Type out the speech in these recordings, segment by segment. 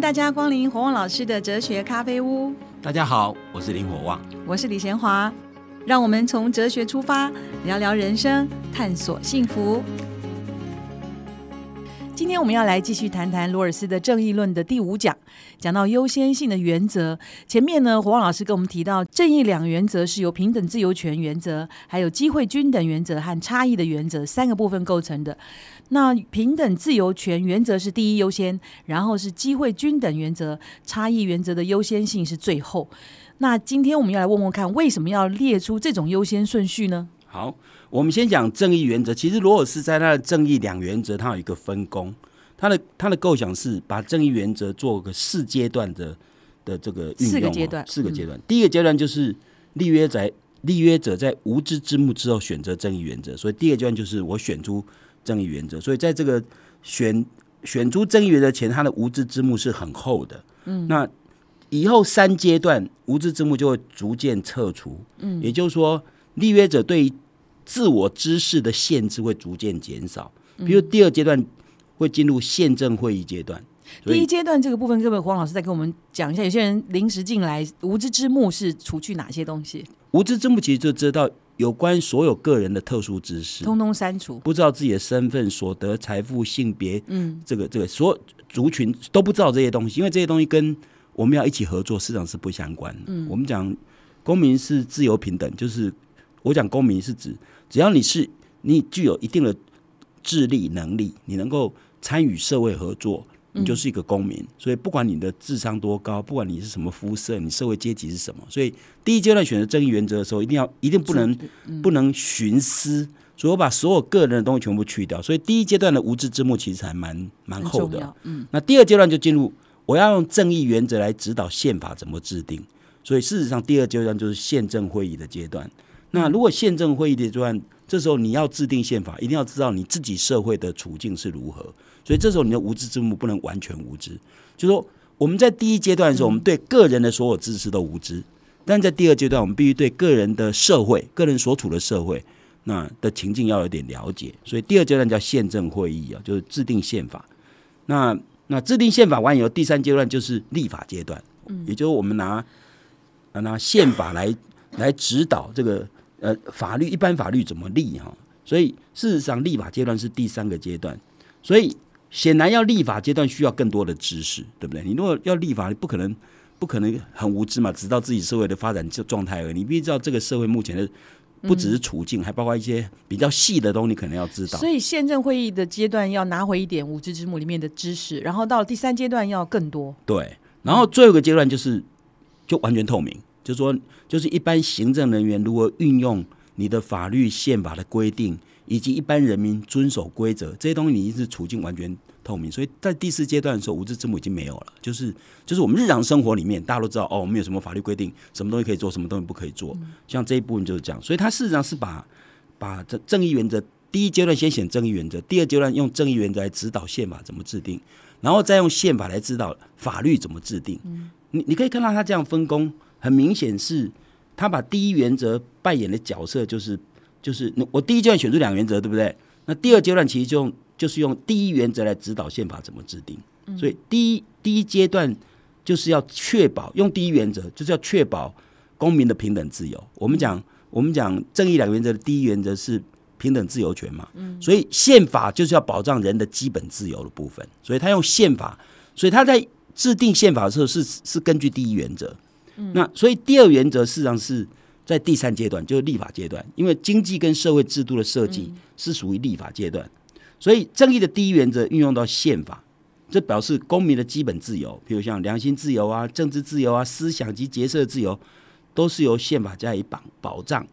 迎大家光临火旺老师的哲学咖啡屋。大家好，我是林火旺，我是李贤华。让我们从哲学出发，聊聊人生，探索幸福。今天我们要来继续谈谈罗尔斯的正义论的第五讲，讲到优先性的原则。前面呢，火旺老师跟我们提到，正义两原则是由平等自由权原则、还有机会均等原则和差异的原则三个部分构成的。那平等自由权原则是第一优先，然后是机会均等原则，差异原则的优先性是最后。那今天我们要来问问看，为什么要列出这种优先顺序呢？好。我们先讲正义原则。其实罗尔斯在他的正义两原则，他有一个分工。他的他的构想是把正义原则做个四阶段的的这个运用。四个阶段，四个阶段。第一个阶段就是立约在立约者在无知之幕之后选择正义原则，所以第二个阶段就是我选出正义原则。所以在这个选选出正义原则前，他的无知之幕是很厚的。嗯，那以后三阶段无知之幕就会逐渐撤除。嗯，也就是说立约者对于自我知识的限制会逐渐减少，比如第二阶段会进入宪政会议阶段。第一阶段这个部分，各位黄老师再跟我们讲一下。有些人临时进来，无知之幕是除去哪些东西？无知之幕其实就知道有关所有个人的特殊知识，通通删除，不知道自己的身份、所得、财富、性别，嗯，这个这个所有族群都不知道这些东西，因为这些东西跟我们要一起合作，市场是不相关。嗯，我们讲公民是自由平等，就是我讲公民是指。只要你是你具有一定的智力能力，你能够参与社会合作，你就是一个公民。所以不管你的智商多高，不管你是什么肤色，你社会阶级是什么，所以第一阶段选择正义原则的时候，一定要一定不能不能徇私。所以我把所有个人的东西全部去掉。所以第一阶段的无知之幕其实还蛮蛮厚的。嗯，那第二阶段就进入我要用正义原则来指导宪法怎么制定。所以事实上，第二阶段就是宪政会议的阶段。那如果宪政会议的阶段，这时候你要制定宪法，一定要知道你自己社会的处境是如何。所以这时候你的无知之幕不能完全无知。就说我们在第一阶段的时候，我们对个人的所有知识都无知；但在第二阶段，我们必须对个人的社会、个人所处的社会那的情境要有点了解。所以第二阶段叫宪政会议啊，就是制定宪法。那那制定宪法完以后，第三阶段就是立法阶段，也就是我们拿拿宪法来来指导这个。呃，法律一般法律怎么立哈？所以事实上，立法阶段是第三个阶段。所以显然要立法阶段需要更多的知识，对不对？你如果要立法，你不可能不可能很无知嘛，知道自己社会的发展状态而已。你必须知道这个社会目前的不只是处境，还包括一些比较细的东西，可能要知道。所以宪政会议的阶段要拿回一点无知之幕里面的知识，然后到了第三阶段要更多。对，然后最后一个阶段就是就完全透明。就是说，就是一般行政人员如何运用你的法律宪法的规定，以及一般人民遵守规则这些东西，你一直处境完全透明。所以在第四阶段的时候，无知之幕已经没有了。就是就是我们日常生活里面，大家都知道哦，我们有什么法律规定，什么东西可以做，什么东西不可以做。像这一部分就是这样。所以它事实上是把把这正义原则第一阶段先选正义原则，第二阶段用正义原则来指导宪法怎么制定，然后再用宪法来指导法律怎么制定。你你可以看到他这样分工。很明显是，他把第一原则扮演的角色就是就是我第一阶段选出两原则，对不对？那第二阶段其实就用就是用第一原则来指导宪法怎么制定。所以第一第一阶段就是要确保用第一原则，就是要确保公民的平等自由。我们讲我们讲正义两原则的第一原则是平等自由权嘛，所以宪法就是要保障人的基本自由的部分。所以他用宪法，所以他在制定宪法的时候是是根据第一原则。那所以第二原则事实上是在第三阶段，就是立法阶段，因为经济跟社会制度的设计是属于立法阶段，所以正义的第一原则运用到宪法，这表示公民的基本自由，比如像良心自由啊、政治自由啊、思想及结社自由，都是由宪法加以保保障。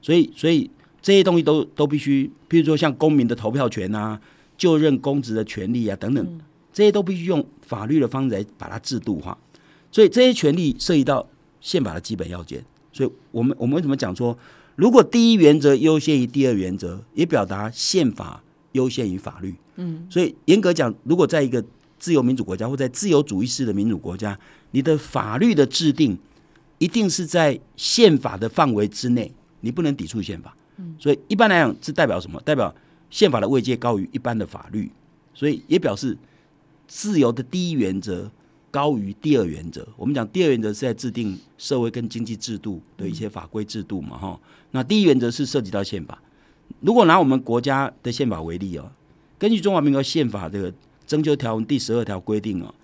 所以，所以这些东西都都必须，譬如说像公民的投票权啊、就任公职的权利啊等等，这些都必须用法律的方式来把它制度化。所以这些权利涉及到。宪法的基本要件，所以我们我们为什么讲说，如果第一原则优先于第二原则，也表达宪法优先于法律。嗯，所以严格讲，如果在一个自由民主国家或在自由主义式的民主国家，你的法律的制定一定是在宪法的范围之内，你不能抵触宪法。嗯，所以一般来讲，是代表什么？代表宪法的位阶高于一般的法律，所以也表示自由的第一原则。高于第二原则。我们讲第二原则是在制定社会跟经济制度的一些法规制度嘛，哈。那第一原则是涉及到宪法。如果拿我们国家的宪法为例哦，根据中华民国宪法这个征修条文第十二条规定哦，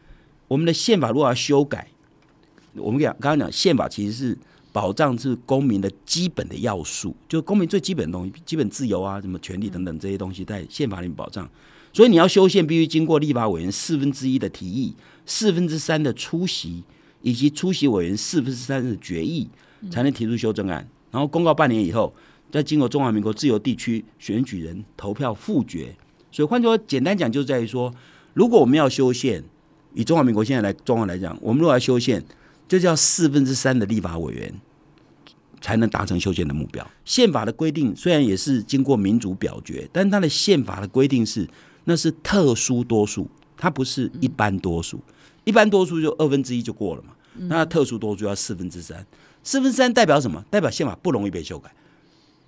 我们的宪法如果要修改，我们讲刚刚讲宪法其实是保障是公民的基本的要素，就公民最基本的东西，基本自由啊，什么权利等等这些东西在宪法里面保障。所以你要修宪，必须经过立法委员四分之一的提议，四分之三的出席，以及出席委员四分之三的决议，才能提出修正案。然后公告半年以后，再经过中华民国自由地区选举人投票复决。所以换句话简单讲，就在于说，如果我们要修宪，以中华民国现在来状况来讲，我们如果要修宪，就叫四分之三的立法委员才能达成修宪的目标。宪法的规定虽然也是经过民主表决，但它的宪法的规定是。那是特殊多数，它不是一般多数。一般多数就二分之一就过了嘛。那特殊多数要四分之三，四分之三代表什么？代表宪法不容易被修改。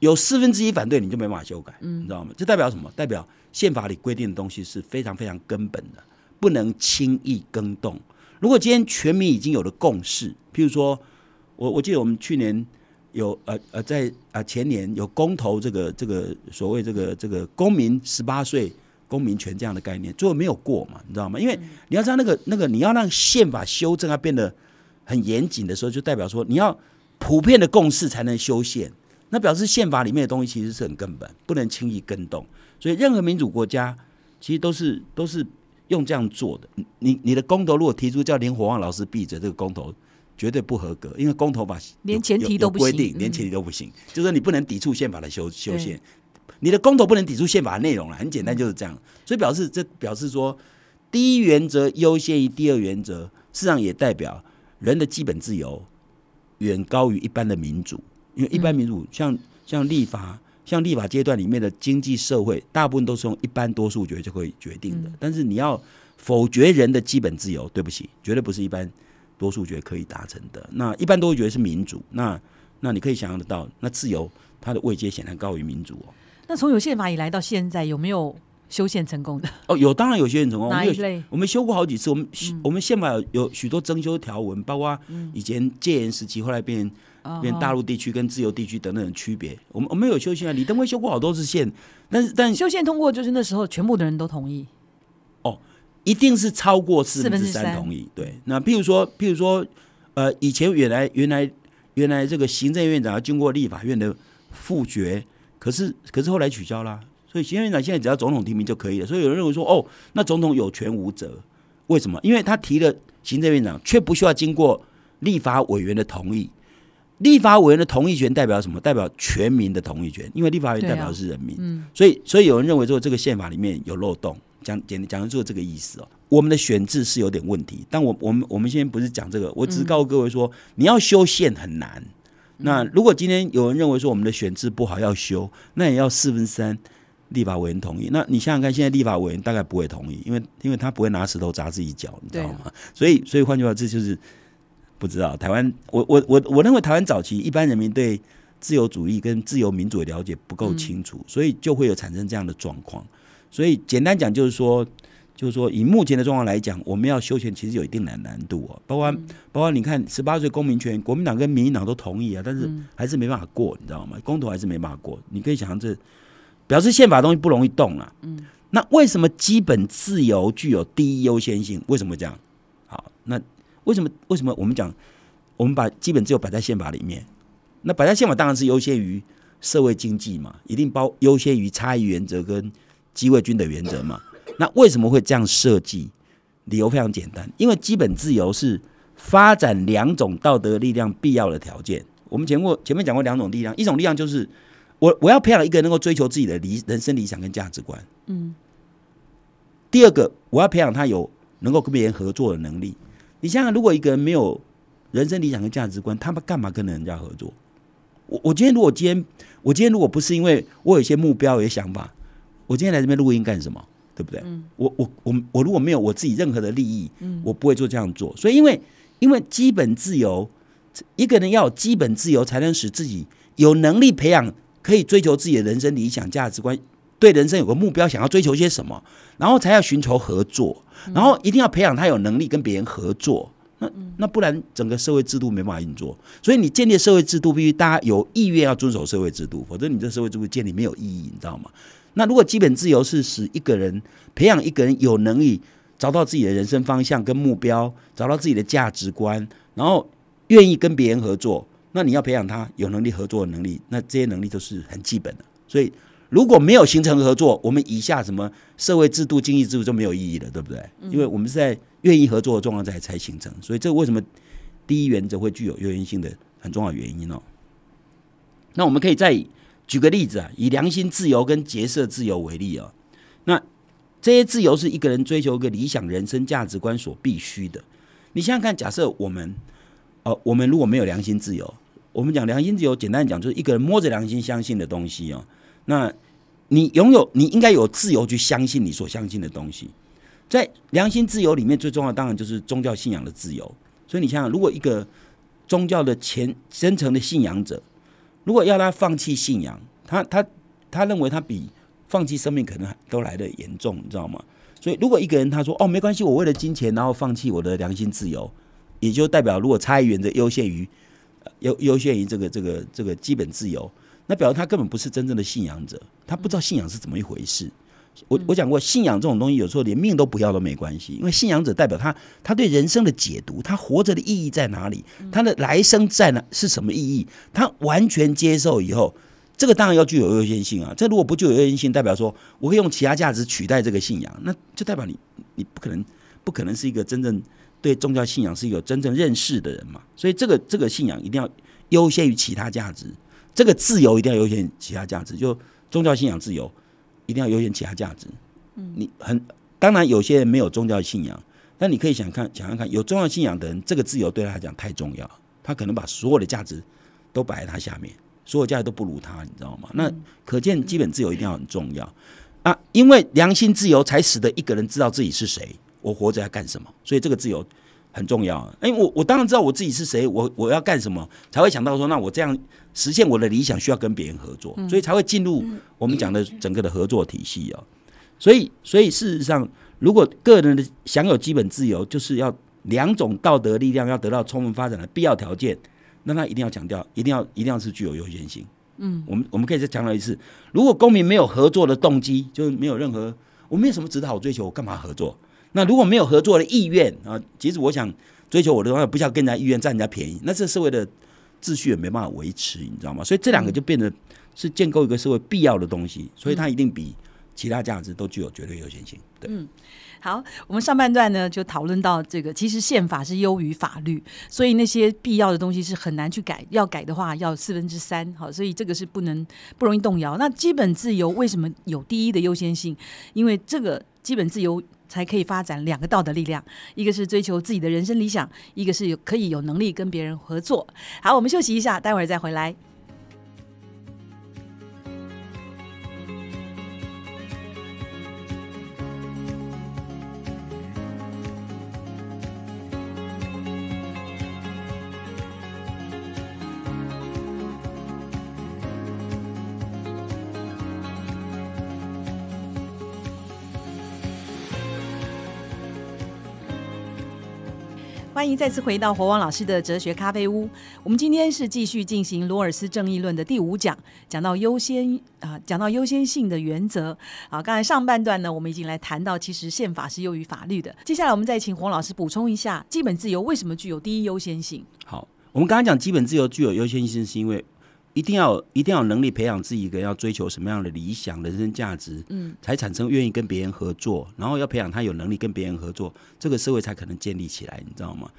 有四分之一反对，你就没办法修改，你知道吗？这代表什么？代表宪法里规定的东西是非常非常根本的，不能轻易更动。如果今天全民已经有了共识，譬如说，我我记得我们去年有呃呃在啊前年有公投这个这个所谓这个这个公民十八岁。公民权这样的概念，最后没有过嘛？你知道吗？因为你要知道，那个那个，你要让宪法修正，它变得很严谨的时候，就代表说你要普遍的共识才能修宪。那表示宪法里面的东西其实是很根本，不能轻易更动。所以任何民主国家其实都是都是用这样做的。你你的公投如果提出叫林火旺老师闭嘴，这个公投绝对不合格，因为公投法连前提都不规定，连前提都不行，就是说你不能抵触宪法的修修宪。你的公投不能抵触宪法内容了，很简单就是这样。所以表示这表示说，第一原则优先于第二原则，事实上也代表人的基本自由远高于一般的民主。因为一般民主像像立法，像立法阶段里面的经济社会，大部分都是用一般多数决就可以决定的。但是你要否决人的基本自由，对不起，绝对不是一般多数决可以达成的。那一般多数决是民主，那那你可以想象得到，那自由它的位阶显然高于民主哦。那从有宪法以来到现在，有没有修宪成功的？哦，有，当然有修宪成功。哪一类？我们修过好几次。我们我们宪法有许多增修条文，包括以前戒严时期，后来变变大陆地区跟自由地区等等的区别。我们我们有修宪啊，李登辉修过好多次宪，但是但修宪通过就是那时候全部的人都同意。哦，一定是超过四分之三同意。对，那譬如说譬如说，呃，以前原来原来原来这个行政院长要经过立法院的复决。可是，可是后来取消了，所以行政院长现在只要总统提名就可以了。所以有人认为说，哦，那总统有权无责？为什么？因为他提了行政院长，却不需要经过立法委员的同意。立法委员的同意权代表什么？代表全民的同意权，因为立法委员代表的是人民。嗯，所以，所以有人认为说，这个宪法里面有漏洞，讲简讲的就是这个意思哦。我们的选制是有点问题，但我我们我们现在不是讲这个，我只是告诉各位说，你要修宪很难。那如果今天有人认为说我们的选制不好要修，那也要四分三立法委员同意。那你想想看，现在立法委员大概不会同意，因为因为他不会拿石头砸自己脚，你知道吗？所以所以换句话，这就是不知道台湾。我我我我认为台湾早期一般人民对自由主义跟自由民主的了解不够清楚，所以就会有产生这样的状况。所以简单讲就是说。就是说，以目前的状况来讲，我们要修宪其实有一定的难度哦。包括包括你看，十八岁公民权，国民党跟民进党都同意啊，但是还是没办法过，你知道吗？公投还是没办法过。你可以想象，这表示宪法东西不容易动啊。嗯，那为什么基本自由具有第一优先性？为什么这样？好，那为什么为什么我们讲，我们把基本自由摆在宪法里面？那摆在宪法当然是优先于社会经济嘛，一定包优先于差异原则跟机会均等原则嘛。那为什么会这样设计？理由非常简单，因为基本自由是发展两种道德力量必要的条件。我们前过前面讲过两种力量，一种力量就是我我要培养一个能够追求自己的理人生理想跟价值观。嗯。第二个，我要培养他有能够跟别人合作的能力。你想想，如果一个人没有人生理想跟价值观，他们干嘛跟人家合作？我我今天如果今天我今天如果不是因为我有一些目标、有些想法，我今天来这边录音干什么？对不对？我我我我如果没有我自己任何的利益，我不会做这样做。所以，因为因为基本自由，一个人要有基本自由，才能使自己有能力培养可以追求自己的人生理想价值观对人生有个目标，想要追求些什么，然后才要寻求合作，然后一定要培养他有能力跟别人合作。那那不然整个社会制度没办法运作。所以你建立社会制度，必须大家有意愿要遵守社会制度，否则你这社会制度建立没有意义，你知道吗？那如果基本自由是使一个人培养一个人有能力找到自己的人生方向跟目标，找到自己的价值观，然后愿意跟别人合作，那你要培养他有能力合作的能力，那这些能力都是很基本的。所以如果没有形成合作，我们以下什么社会制度、经济制度就没有意义了，对不对？因为我们是在愿意合作的状况下才形成，所以这为什么第一原则会具有优先性的很重要原因哦。那我们可以再举个例子啊，以良心自由跟结社自由为例啊，那这些自由是一个人追求一个理想人生价值观所必须的。你想想看，假设我们，呃，我们如果没有良心自由，我们讲良心自由，简单讲就是一个人摸着良心相信的东西哦。那你拥有，你应该有自由去相信你所相信的东西。在良心自由里面，最重要当然就是宗教信仰的自由。所以你想想，如果一个宗教的虔真诚的信仰者，如果要他放弃信仰，他他他认为他比放弃生命可能都来的严重，你知道吗？所以如果一个人他说哦没关系，我为了金钱然后放弃我的良心自由，也就代表如果差异原则优先于优优先于这个这个这个基本自由，那表示他根本不是真正的信仰者，他不知道信仰是怎么一回事。我我讲过，信仰这种东西有时候连命都不要都没关系，因为信仰者代表他他对人生的解读，他活着的意义在哪里，他的来生在哪是什么意义，他完全接受以后，这个当然要具有优先性啊。这如果不具有优先性，代表说我可以用其他价值取代这个信仰，那就代表你你不可能不可能是一个真正对宗教信仰是有真正认识的人嘛。所以这个这个信仰一定要优先于其他价值，这个自由一定要优先其他价值，就宗教信仰自由。一定要优先其他价值。嗯，你很当然有些人没有宗教信仰，但你可以想看想想看，有宗教信仰的人，这个自由对他来讲太重要，他可能把所有的价值都摆在他下面，所有价值都不如他，你知道吗？那可见基本自由一定要很重要啊，因为良心自由才使得一个人知道自己是谁，我活着要干什么，所以这个自由很重要。哎，我我当然知道我自己是谁，我我要干什么，才会想到说，那我这样。实现我的理想需要跟别人合作，所以才会进入我们讲的整个的合作体系哦。所以，所以事实上，如果个人的享有基本自由，就是要两种道德力量要得到充分发展的必要条件，那他一定要强调，一定要一定要是具有优先性。嗯，我们我们可以再强调一次：如果公民没有合作的动机，就是没有任何，我没有什么值得好追求，我干嘛合作？那如果没有合作的意愿啊，即使我想追求我的话，不需要跟人家意愿占人家便宜，那这社会的。秩序也没办法维持，你知道吗？所以这两个就变得是建构一个社会必要的东西，所以它一定比其他价值都具有绝对优先性。对，嗯，好，我们上半段呢就讨论到这个，其实宪法是优于法律，所以那些必要的东西是很难去改，要改的话要四分之三，好，所以这个是不能不容易动摇。那基本自由为什么有第一的优先性？因为这个基本自由。才可以发展两个道德力量，一个是追求自己的人生理想，一个是有可以有能力跟别人合作。好，我们休息一下，待会儿再回来。欢迎再次回到火王老师的哲学咖啡屋。我们今天是继续进行罗尔斯正义论的第五讲，讲到优先啊，讲到优先性的原则。好，刚才上半段呢，我们已经来谈到，其实宪法是优于法律的。接下来我们再请黄老师补充一下，基本自由为什么具有第一优先性？好，我们刚刚讲基本自由具有优先性，是因为。一定要一定要有能力培养自己一个要追求什么样的理想人生价值，嗯，才产生愿意跟别人合作，然后要培养他有能力跟别人合作，这个社会才可能建立起来，你知道吗？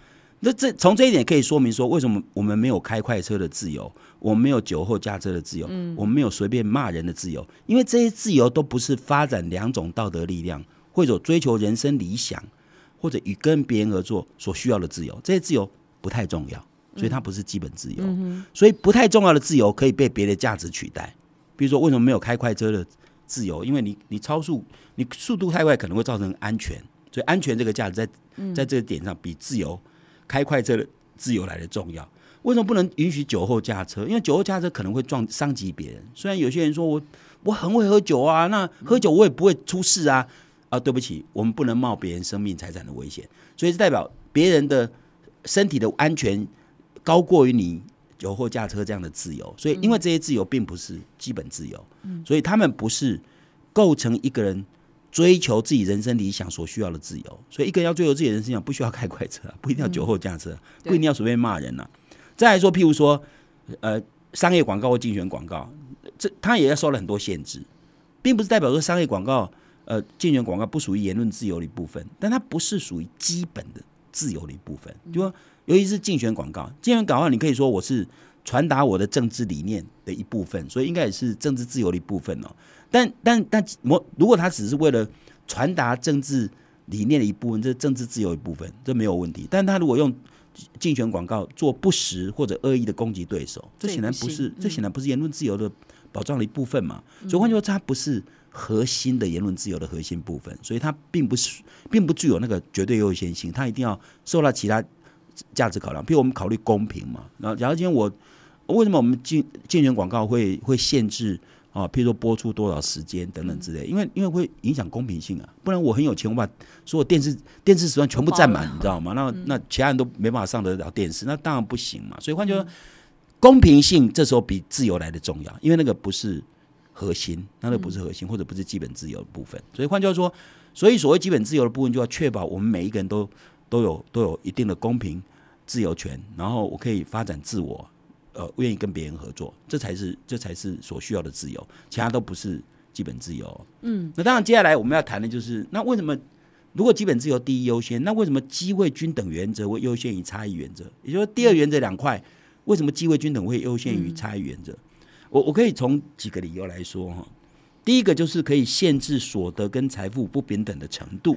那这从这一点可以说明说，为什么我们没有开快车的自由，我们没有酒后驾车的自由，嗯，我们没有随便骂人的自由，因为这些自由都不是发展两种道德力量，或者追求人生理想，或者与跟别人合作所需要的自由，这些自由不太重要。所以它不是基本自由，所以不太重要的自由可以被别的价值取代。比如说，为什么没有开快车的自由？因为你你超速，你速度太快可能会造成安全，所以安全这个价值在在这个点上比自由开快车的自由来的重要。为什么不能允许酒后驾车？因为酒后驾车可能会撞伤及别人。虽然有些人说我我很会喝酒啊，那喝酒我也不会出事啊。啊，对不起，我们不能冒别人生命财产的危险，所以是代表别人的身体的安全高过于你酒后驾车这样的自由。所以，因为这些自由并不是基本自由，所以他们不是构成一个人追求自己人生理想所需要的自由。所以，一个人要追求自己人生理想，不需要开快车，不一定要酒后驾车，不一定要随便骂人呐。再来说，譬如说，呃，商业广告或竞选广告，这他也要受了很多限制，并不是代表说商业广告。呃，竞选广告不属于言论自由的一部分，但它不是属于基本的自由的一部分。就说，尤其是竞选广告，竞选广告你可以说我是传达我的政治理念的一部分，所以应该也是政治自由的一部分哦。但但但，我如果他只是为了传达政治理念的一部分，这是政治自由一部分，这没有问题。但他如果用竞选广告做不实或者恶意的攻击对手，这显然不是，这显然不是言论自由的保障的一部分嘛。所以换句话说，它不是。核心的言论自由的核心部分，所以它并不是，并不具有那个绝对优先性，它一定要受到其他价值考量。比如我们考虑公平嘛，然后假如今天我为什么我们竞竞选广告会会限制啊？譬如说播出多少时间等等之类，因为因为会影响公平性啊。不然我很有钱，我把所有电视电视时段全部占满，你知道吗？那那其他人都没办法上得了电视，那当然不行嘛。所以换句话说，公平性这时候比自由来的重要，因为那个不是。核心，那个不是核心，或者不是基本自由的部分。所以换句话说，所以所谓基本自由的部分，就要确保我们每一个人都都有都有一定的公平自由权，然后我可以发展自我，呃，愿意跟别人合作，这才是这才是所需要的自由，其他都不是基本自由。嗯，那当然接下来我们要谈的就是，那为什么如果基本自由第一优先，那为什么机会均等原则会优先于差异原则？也就是说，第二原则两块，为什么机会均等会优先于差异原则？我我可以从几个理由来说哈，第一个就是可以限制所得跟财富不平等的程度，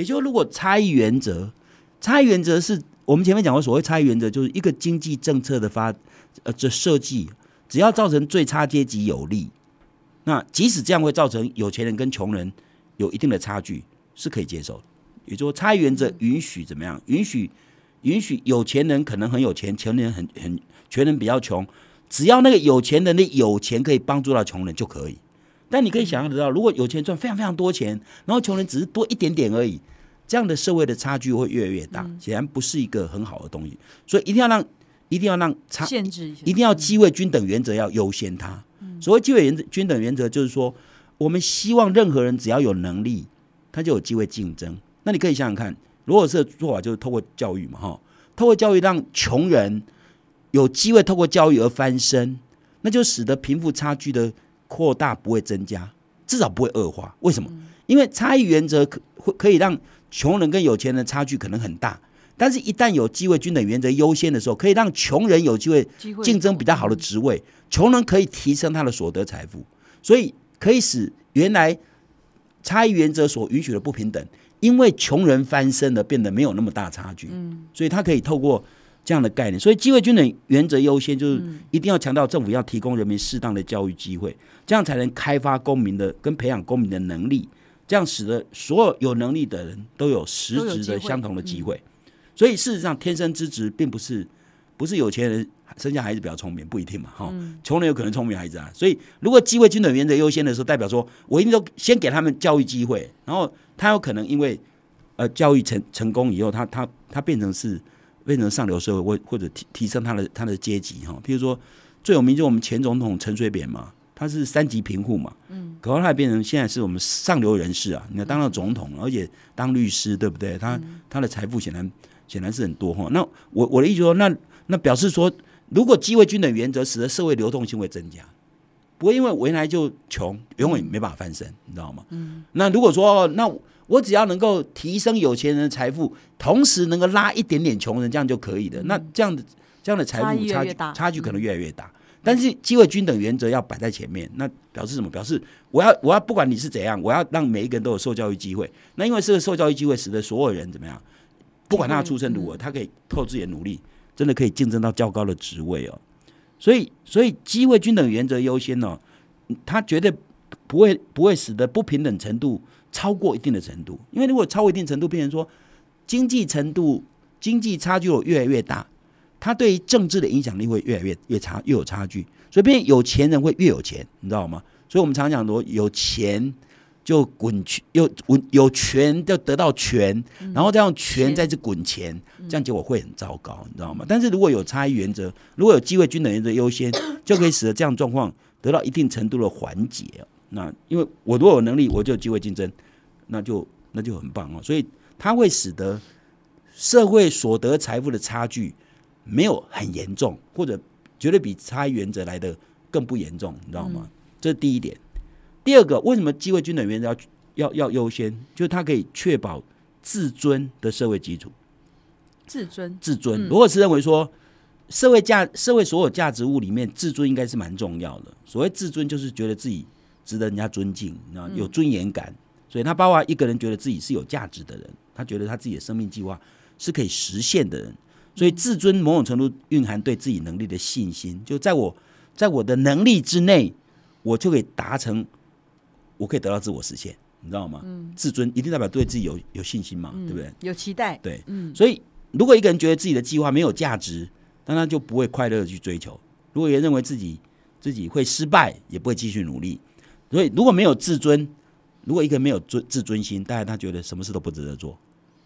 也就如果差异原则，差异原则是我们前面讲过，所谓差异原则就是一个经济政策的发呃这设计，只要造成最差阶级有利，那即使这样会造成有钱人跟穷人有一定的差距，是可以接受。也就说，差异原则允许怎么样？允许允许有钱人可能很有钱，穷人很很穷人比较穷。只要那个有钱人的有钱可以帮助到穷人就可以，但你可以想象得到，如果有钱赚非常非常多钱，然后穷人只是多一点点而已，这样的社会的差距会越来越大，显然不是一个很好的东西。所以一定要让，一定要让差限制，一下，一定要机会均等原则要优先。它所谓机会原则均等原则，就是说我们希望任何人只要有能力，他就有机会竞争。那你可以想想看，如果是做法就是透过教育嘛，哈，透过教育让穷人。有机会透过教育而翻身，那就使得贫富差距的扩大不会增加，至少不会恶化。为什么？因为差异原则可会可以让穷人跟有钱人差距可能很大，但是一旦有机会均等原则优先的时候，可以让穷人有机会竞争比较好的职位，穷人可以提升他的所得财富，所以可以使原来差异原则所允许的不平等，因为穷人翻身了，变得没有那么大差距。嗯，所以他可以透过。这样的概念，所以机会均等原则优先，就是一定要强调政府要提供人民适当的教育机会，这样才能开发公民的跟培养公民的能力，这样使得所有有能力的人都有实质的相同的机会。所以事实上，天生之质并不是不是有钱人生下孩子比较聪明，不一定嘛，哈，穷人有可能聪明孩子啊。所以如果机会均等原则优先的时候，代表说我一定都先给他们教育机会，然后他有可能因为呃教育成成功以后，他他他变成是。变成上流社会，或或者提提升他的他的阶级哈。譬如说，最有名就我们前总统陈水扁嘛，他是三级贫户嘛，嗯，可后他变成现在是我们上流人士啊。你看当了总统，而且当律师，对不对？他他的财富显然显然是很多哈。那我我的意思说，那那表示说，如果机会均等原则使得社会流动性会增加，不会因为原来就穷，永远没办法翻身，你知道吗？嗯。那如果说那。我只要能够提升有钱人的财富，同时能够拉一点点穷人，这样就可以的。那这样的这样的财富差距差距可能越来越大。但是机会均等原则要摆在前面，那表示什么？表示我要我要不管你是怎样，我要让每一个人都有受教育机会。那因为这个受教育机会，使得所有人怎么样？不管他的出身如何，他可以透自己的努力，真的可以竞争到较高的职位哦。所以，所以机会均等原则优先哦，他绝对不会不会使得不平等程度。超过一定的程度，因为如果超过一定程度，变成说经济程度、经济差距有越来越大，它对于政治的影响力会越来越越差，越有差距，所以变有钱人会越有钱，你知道吗？所以我们常讲说，有钱就滚 权，有滚有权就得到权，然后再用权再去滚钱，这样结果会很糟糕，你知道吗？但是如果有差异原则，如果有机会均等原则优先，就可以使得这样状况得到一定程度的缓解。那因为我如果有能力，我就有机会竞争，那就那就很棒哦。所以它会使得社会所得财富的差距没有很严重，或者绝对比差异原则来的更不严重，你知道吗？这是第一点。第二个，为什么机会均等原则要要要优先？就是它可以确保自尊的社会基础。自尊，自尊，如果是认为说，社会价社会所有价值物里面，自尊应该是蛮重要的。所谓自尊，就是觉得自己值得人家尊敬，啊有尊严感。所以他包括一个人觉得自己是有价值的人，他觉得他自己的生命计划是可以实现的人。所以自尊某种程度蕴含对自己能力的信心，就在我在我的能力之内，我就可以达成，我可以得到自我实现，你知道吗？嗯自尊一定代表对自己有有信心嘛，对不对？有期待，对，所以如果一个人觉得自己的计划没有价值，那他就不会快乐的去追求。如果也认为自己自己会失败，也不会继续努力。所以如果没有自尊，如果一个人没有尊自尊心，当然他觉得什么事都不值得做，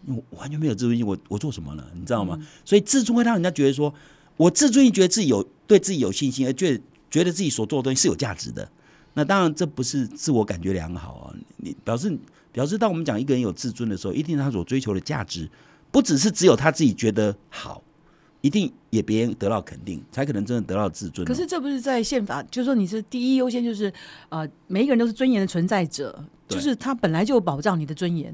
我完全没有自尊心，我我做什么呢？你知道吗？所以自尊会让人家觉得说，我自尊心觉得自己有对自己有信心，而觉得觉得自己所做的东西是有价值的。那当然这不是自我感觉良好啊！你表示表示，当我们讲一个人有自尊的时候，一定他所追求的价值，不只是只有他自己觉得好，一定也别人得到肯定，才可能真的得到自尊哦、可是这不是在宪法，就是说你是第一优先，就是呃，每一个人都是尊严的存在者，就是他本来就有保障你的尊严。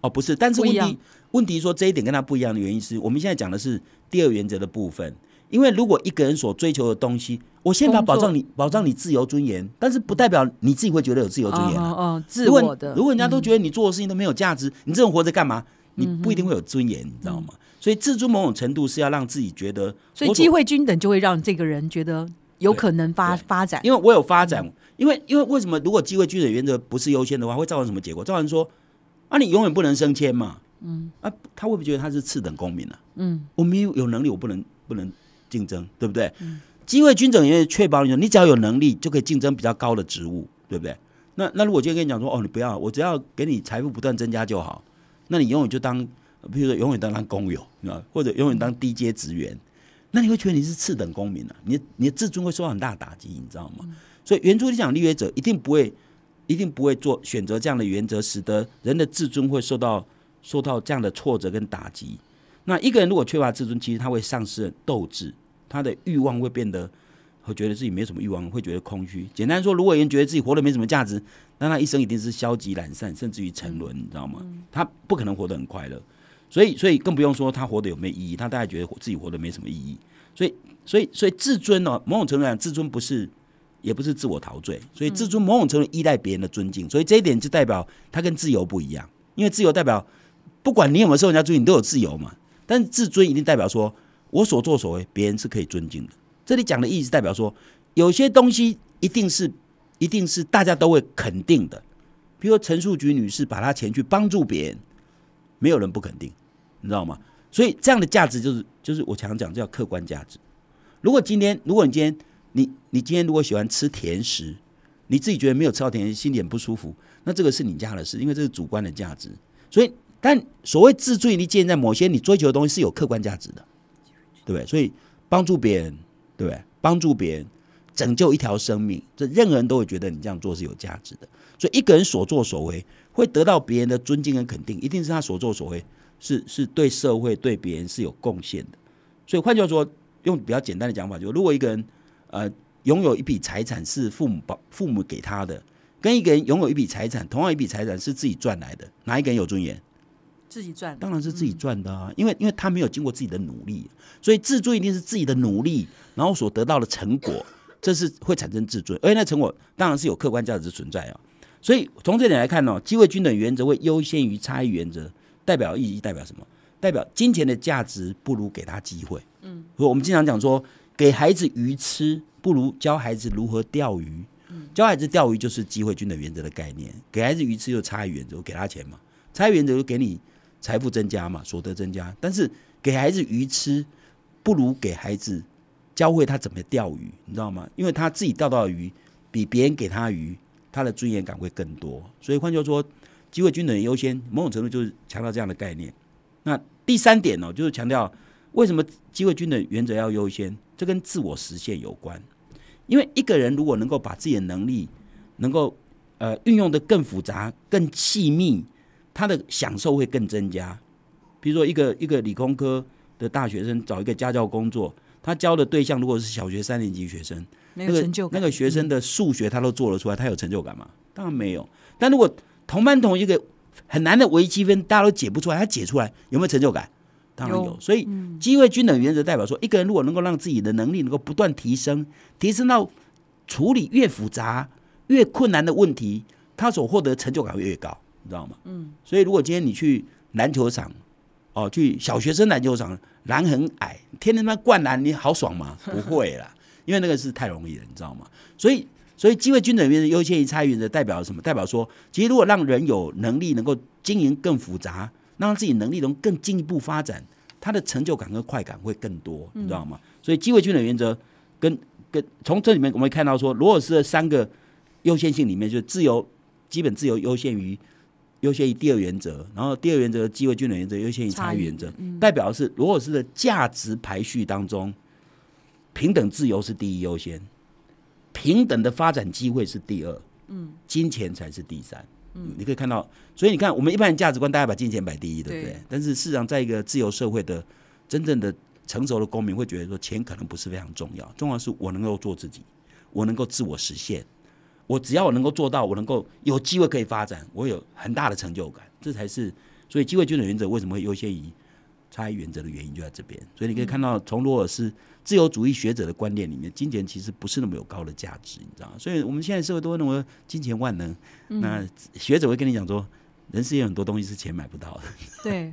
哦，不是，但是问题问题说这一点跟他不一样的原因是我们现在讲的是第二原则的部分。因为如果一个人所追求的东西，我宪法保障你保障你自由尊严，但是不代表你自己会觉得有自由尊严啊。哦哦，自我的，如果人家都觉得你做的事情都没有价值，你这种活着干嘛？你嗯不一定会有尊严，你知道吗？所以自尊某种程度是要让自己觉得，所以机会均等就会让这个人觉得有可能发发展。因为我有发展，因为因为为什么如果机会均等原则不是优先的话，会造成什么结果？造成说啊，你永远不能升迁嘛，嗯，啊，他会不会觉得他是次等公民啊？嗯，我没有有能力，我不能不能竞争，对不对？嗯机会均等原则确保你，你只要有能力就可以竞争比较高的职务，对不对？那那如果今天跟你讲说，哦，你不要，我只要给你财富不断增加就好，那你永远就当，比如说永远当当工友，你知道，或者永远当低阶职员，那你会觉得你是次等公民啊，你你的自尊会受到很大的打击，你知道吗？所以原著理想立约者一定不会，一定不会做选择这样的原则，使得人的自尊会受到受到这样的挫折跟打击。那一个人如果缺乏自尊，其实他会丧失斗志，他的欲望会变得会觉得自己没什么欲望，会觉得空虚。简单说，如果人觉得自己活得没什么价值，那他一生一定是消极懒散，甚至于沉沦，你知道吗？他不可能活得很快乐。所以，所以更不用说他活得有没有意义，他大概觉得自己活得没什么意义。所以，所以，所以自尊哦，某种程度上，自尊不是，也不是自我陶醉。所以，自尊某种程度依赖别人的尊敬。所以这一点就代表他跟自由不一样，因为自由代表不管你有没有受人家尊敬，你都有自由嘛。但是自尊一定代表说，我所作所为，别人是可以尊敬的。这里讲的意思代表说，有些东西一定是一定是大家都会肯定的。比如陈树菊女士把她钱去帮助别人，没有人不肯定，你知道吗？所以这样的价值就是就是我常讲叫客观价值。如果今天如果你今天你你今天如果喜欢吃甜食，你自己觉得没有吃到甜食，心里很不舒服，那这个是你家的事，因为这是主观的价值。所以，但所谓自尊力建立在某些你追求的东西是有客观价值的，对不对？所以帮助别人，对不对？帮助别人，拯救一条生命，这任何人都会觉得你这样做是有价值的。所以一个人所作所为会得到别人的尊敬跟肯定，一定是他所作所为是是对社会对别人是有贡献的。所以换句话说，用比较简单的讲法，就是如果一个人呃拥有一笔财产是父母保父母给他的，跟一个人拥有一笔财产，同样一笔财产是自己赚来的，哪一个人有尊严？自己赚，当然是自己赚的啊，因为因为他没有经过自己的努力，所以自尊一定是自己的努力，然后所得到的成果，这是会产生自尊，而且那成果当然是有客观价值存在啊。所以从这点来看呢、机会均等原则会优先于差异原则，代表意义代表什么？代表金钱的价值不如给他机会。嗯，所以我们经常讲说，给孩子鱼吃不如教孩子如何钓鱼。教孩子钓鱼就是机会均等原则的概念，给孩子鱼吃就差异原则，我给他钱嘛，差异原则就给你财富增加嘛，所得增加。但是给孩子鱼吃，不如给孩子教会他怎么钓鱼，你知道吗？因为他自己钓到的鱼比别人给他鱼他的尊严感会更多。所以换句话说，机会均等优先，某种程度就是强调这样的概念。那第三点呢，就是强调为什么机会均等原则要优先，这跟自我实现有关。因为一个人如果能够把自己的能力能够呃运用的更复杂、更细密，他的享受会更增加。比如说，一个一个理工科的大学生找一个家教工作，他教的对象如果是小学三年级学生，那个成就那个学生的数学他都做得出来，他有成就感吗？当然没有。但如果同班同一个很难的微积分，大家都解不出来，他解出来有没有成就感？当然有。所以机会均等原则代表说，一个人如果能够让自己的能力能够不断提升，提升到处理越复杂、越困难的问题，他所获得成就感会越高，你知道吗？嗯。所以如果今天你去篮球场，哦，去小学生篮球场，篮很矮，天天他妈灌篮，你好爽吗？不会啦，因为那个是太容易了，你知道吗？所以，所以机会均等原则优先于差异原则代表什么？代表说，其实如果让人有能力能够经营更复杂，让自己能力能更进一步发展，他的成就感跟快感会更多，你知道吗？所以机会均等原则跟跟从这里面我们会看到说，罗尔斯的三个优先性里面，就是自由基本自由优先于。优先于第二原则，然后第二原则机会均等原则优先于差异原则，代表的是罗尔斯的价值排序当中，平等自由是第一优先，平等的发展机会是第二，嗯，金钱才是第三。嗯，你可以看到，所以你看，我们一般人价值观大家把金钱摆第一，对不对？但是事实上，在一个自由社会的真正的成熟的公民会觉得说，钱可能不是非常重要，重要是我能够做自己，我能够自我实现。我只要我能够做到，我能够有机会可以发展，我有很大的成就感，这才是所以机会均等原则为什么会优先于差异原则的原因就在这边。所以你可以看到，从罗尔斯自由主义学者的观念里面，金钱其实不是那么有高的价值，你知道吗？所以我们现在社会都会认为金钱万能。那学者会跟你讲说，人世间很多东西是钱买不到的。对，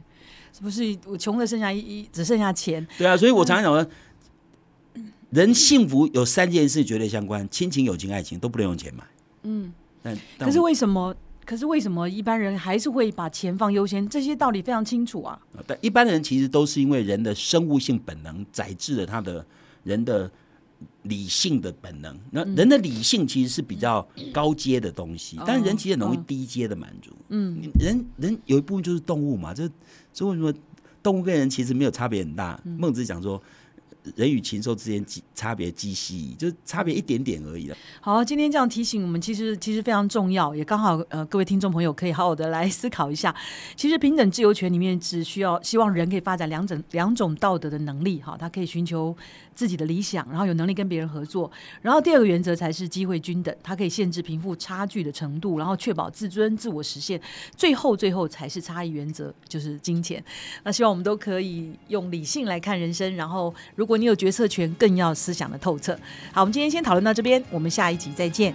是不是我穷的剩下一只剩下钱？对啊，所以我常常讲说。人幸福有三件事绝对相关：亲情、友情、爱情都不能用钱买。嗯，但可是为什么？可是为什么一般人还是会把钱放优先？这些道理非常清楚啊。但一般人其实都是因为人的生物性本能载制了他的人的理性的本能。那人的理性其实是比较高阶的东西，但是人其实很容易低阶的满足。嗯，人人有一部分就是动物嘛，这这为什么动物跟人其实没有差别很大？孟子讲说。人与禽兽之间差别极细，就差别一点点而已了。好，今天这样提醒我们，其实其实非常重要，也刚好呃，各位听众朋友可以好好的来思考一下。其实平等自由权里面只需要希望人可以发展两种两种道德的能力，哈，他可以寻求自己的理想，然后有能力跟别人合作。然后第二个原则才是机会均等，它可以限制贫富差距的程度，然后确保自尊自我实现。最后最后才是差异原则，就是金钱。那希望我们都可以用理性来看人生，然后如果你有决策权，更要思想的透彻。好，我们今天先讨论到这边，我们下一集再见。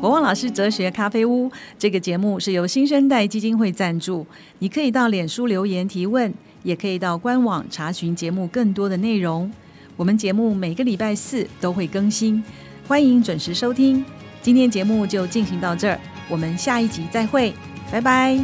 国王老师哲学咖啡屋这个节目是由新生代基金会赞助，你可以到脸书留言提问，也可以到官网查询节目更多的内容。我们节目每个礼拜四都会更新，欢迎准时收听。今天节目就进行到这儿，我们下一集再会，拜拜。